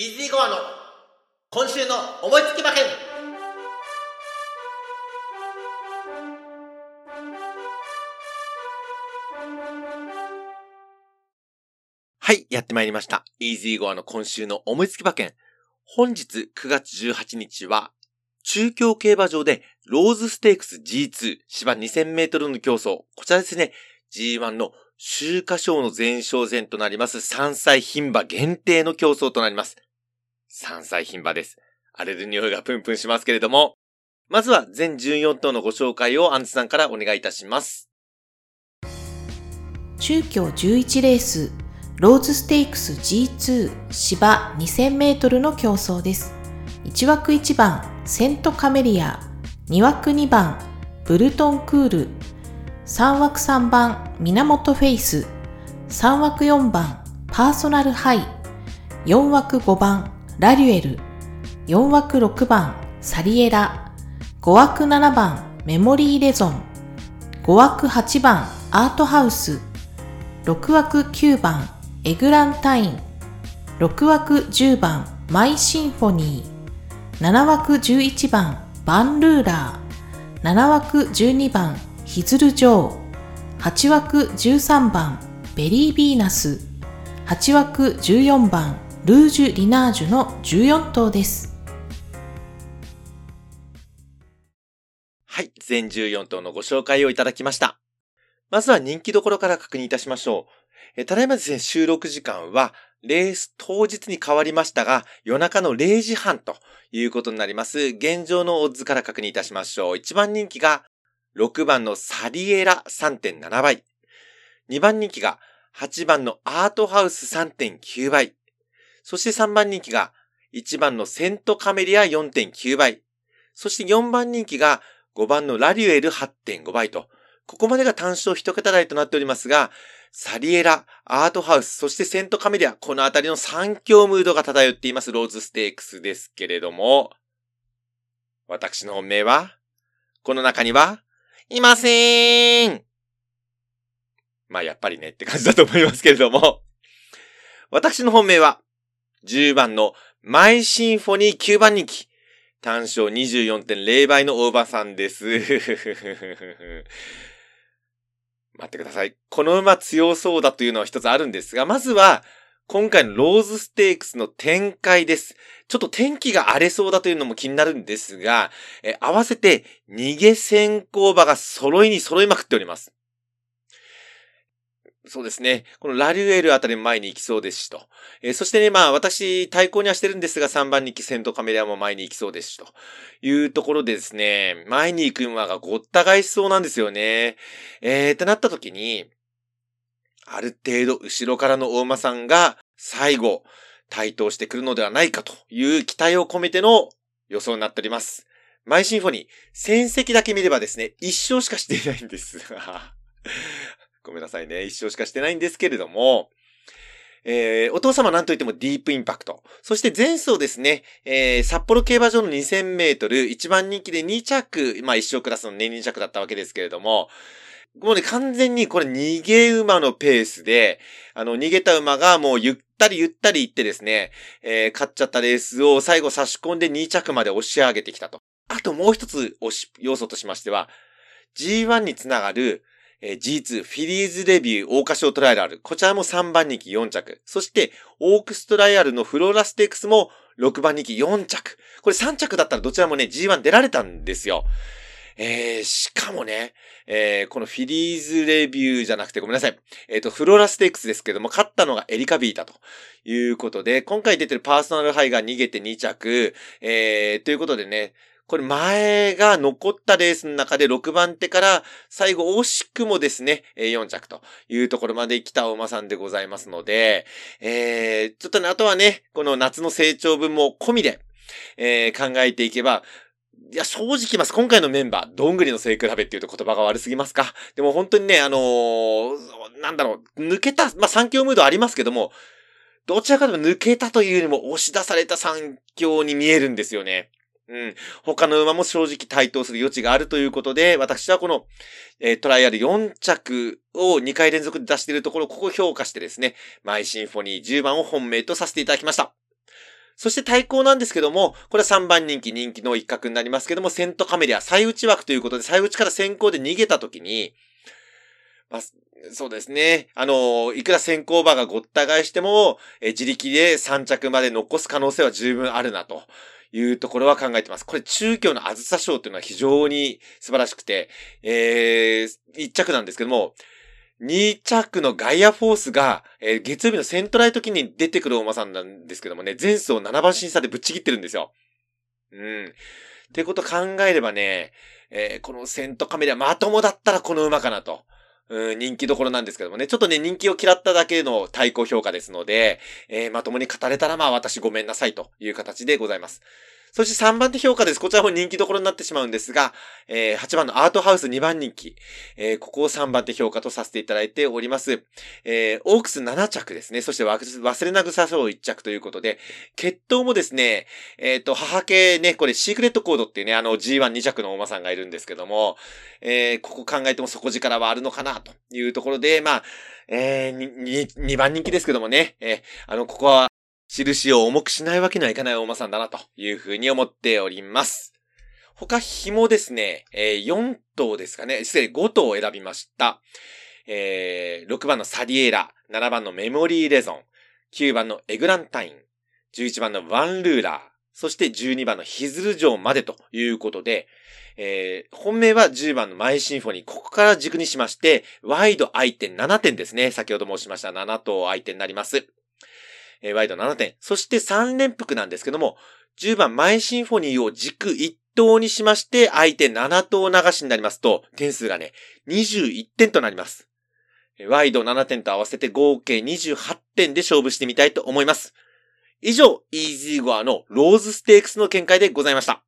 イージーゴアの今週の思いつき馬券はい、やってまいりました。イージーゴアの今週の思いつき馬券。本日9月18日は、中京競馬場でローズステークス G2 芝2000メートルの競争。こちらですね、G1 の秋華賞の前哨戦となります3歳牝馬限定の競争となります。3歳牝馬です。荒れる匂いがプンプンしますけれども、まずは全14頭のご紹介をアンツさんからお願いいたします。中京11レースローズステークス G2 芝2000メートルの競争です。1枠1番セントカメリア、2枠2番ブルトンクール、3枠3番源フェイス、3枠4番パーソナルハイ、4枠5番ラリュエル、4枠6番サリエラ、5枠7番メモリーレゾン、5枠8番アートハウス、6枠9番エグランタイン。6枠10番マイシンフォニー。7枠11番バンルーラー。7枠12番ヒズルジョー8枠13番ベリービーナス。8枠14番ルージュ・リナージュの14頭ですはい、全14頭のご紹介をいただきました。まずは人気どころから確認いたしましょう。えただいまですね、収録時間は、レース当日に変わりましたが、夜中の0時半ということになります。現状のオッズから確認いたしましょう。1番人気が、6番のサリエラ3.7倍。2番人気が、8番のアートハウス3.9倍。そして3番人気が、1番のセントカメリア4.9倍。そして4番人気が、5番のラリュエル8.5倍と、ここまでが単勝一桁台となっておりますが、サリエラ、アートハウス、そしてセントカメリア、このあたりの三強ムードが漂っています。ローズステークスですけれども、私の本命は、この中には、いませーん。まあやっぱりねって感じだと思いますけれども、私の本命は、10番のマイシンフォニー9番人気。単勝24.0倍の大場さんです。待ってください。この馬強そうだというのは一つあるんですが、まずは、今回のローズステークスの展開です。ちょっと天気が荒れそうだというのも気になるんですが、え合わせて逃げ先行馬が揃いに揃いまくっております。そうですね。このラリュエルあたり前に行きそうですしと。えーそしてね、まあ私対抗にはしてるんですが3番人気セントカメレアも前に行きそうですしというところでですね、前に行く馬がごった返しそうなんですよね。えー、ってなった時に、ある程度後ろからの大馬さんが最後台頭してくるのではないかという期待を込めての予想になっております。マイシンフォニー、戦績だけ見ればですね、一勝しかしていないんですが。ごめんなさいね。一勝しかしてないんですけれども、えー、お父様なんといってもディープインパクト。そして前走ですね、えー、札幌競馬場の2000メートル、1番人気で2着、まあ一勝クラスの年2着だったわけですけれども、もうね、完全にこれ逃げ馬のペースで、あの、逃げた馬がもうゆったりゆったり行ってですね、えー、勝っちゃったレースを最後差し込んで2着まで押し上げてきたと。あともう一つ押し、要素としましては、G1 につながる、えー G2 フィリーズレビュー大花賞トライアル。こちらも3番人気4着。そして、オークストライアルのフローラステークスも6番人気4着。これ3着だったらどちらもね、G1 出られたんですよ。えー、しかもね、えー、このフィリーズレビューじゃなくてごめんなさい。えっ、と、フローラステークスですけども、勝ったのがエリカビータということで、今回出てるパーソナルハイが逃げて2着、えー、ということでね、これ前が残ったレースの中で6番手から最後惜しくもですね、4着というところまで来たお馬さんでございますので、えー、ちょっとね、あとはね、この夏の成長分も込みで、えー考えていけば、いや、正直言います。今回のメンバー、どんぐりの背比べっていうと言葉が悪すぎますか？でも本当にね、あのーなんだろう、抜けた、まあ、三強ムードありますけども、どちらかというと抜けたというよりも押し出された三強に見えるんですよね。うん。他の馬も正直対等する余地があるということで、私はこの、えートライアル4着を2回連続で出しているところ、ここ評価してですね、マイシンフォニー10番を本命とさせていただきました。そして対抗なんですけども、これは3番人気、人気の一角になりますけども、セントカメリア、最内枠ということで、最内から先行で逃げた時に、まあ、そうですね。あの、いくら先行馬がごった返しても、え自力で3着まで残す可能性は十分あるなと。いうところは考えてます。これ中京のあずさ賞というのは非常に素晴らしくて、えー、1着なんですけども、2着のガイアフォースが、えー、月曜日のセントライト記念に出てくるお馬さんなんですけどもね、前走7番審査でぶっちぎってるんですよ。うん。ってこと考えればね、えー、このセントカメラまともだったらこの馬かなと。うん、人気どころなんですけどもね、ちょっとね、人気を嫌っただけの対抗評価ですので、えー、まともに語れたらまあ私ごめんなさいという形でございます。そして3番手評価です。こちらも人気どころになってしまうんですが、えー、8番のアートハウス2番人気。えー、ここを3番手評価とさせていただいております。えー、オークス7着ですね。そして忘れなぐさそう1着ということで、決闘もですね、えっ、ー、と、母系ね、これシークレットコードっていうね、あの G12 着のお馬さんがいるんですけども、えー、ここ考えても底力はあるのかなというところで、まあ、えー、2番人気ですけどもね、えー、あの、ここは印を重くしないわけにはいかないお馬さんだなというふうに思っております。他紐ですね、えー、4頭ですかね、失礼、5頭を選びました。えー、6番のサディエラ、7番のメモリーレゾン、9番のエグランタイン、11番のワンルーラー、そして12番のヒズル城までということで、えー、本命は10番のマイシンフォニー、ここから軸にしまして、ワイド相手7点ですね。先ほど申しました7頭相手になります。えー、ワイド7点。そして3連複なんですけども、10番マイシンフォニーを軸1等にしまして、相手7等流しになりますと、点数がね、21点となります。えワイド7点と合わせて合計28点で勝負してみたいと思います。以上、イージーゴアのローズステークスの見解でございました。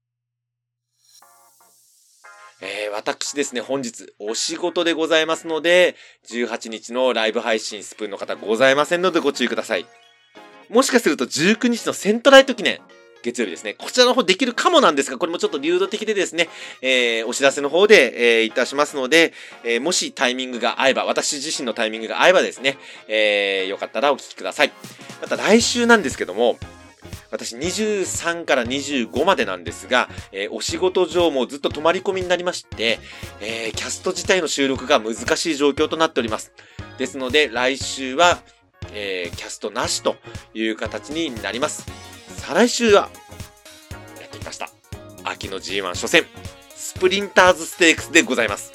えー、私ですね、本日お仕事でございますので、18日のライブ配信スプーンの方ございませんのでご注意ください。もしかすると19日のセントライト記念、月曜日ですね。こちらの方できるかもなんですが、これもちょっと流動的でですね、えー、お知らせの方で、えー、いたしますので、えー、もしタイミングが合えば、私自身のタイミングが合えばですね、えー、よかったらお聞きください。また来週なんですけども、私23から25までなんですが、えー、お仕事上もずっと泊まり込みになりまして、えー、キャスト自体の収録が難しい状況となっております。ですので、来週は、えー、キャストなしという形になります。再来週は、やってきました。秋の G1 初戦、スプリンターズステークスでございます。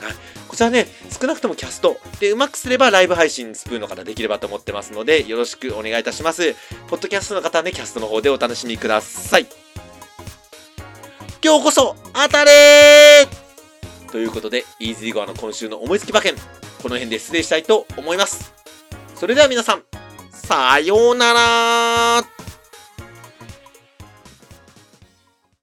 はい。こちらね、少なくともキャストでうまくすればライブ配信スプーンの方できればと思ってますので、よろしくお願いいたします。ポッドキャストの方はね、キャストの方でお楽しみください。今日こそ当たれということで、イージーゴアの今週の思いつき馬券、この辺で失礼したいと思います。それでは皆さん、さようなら。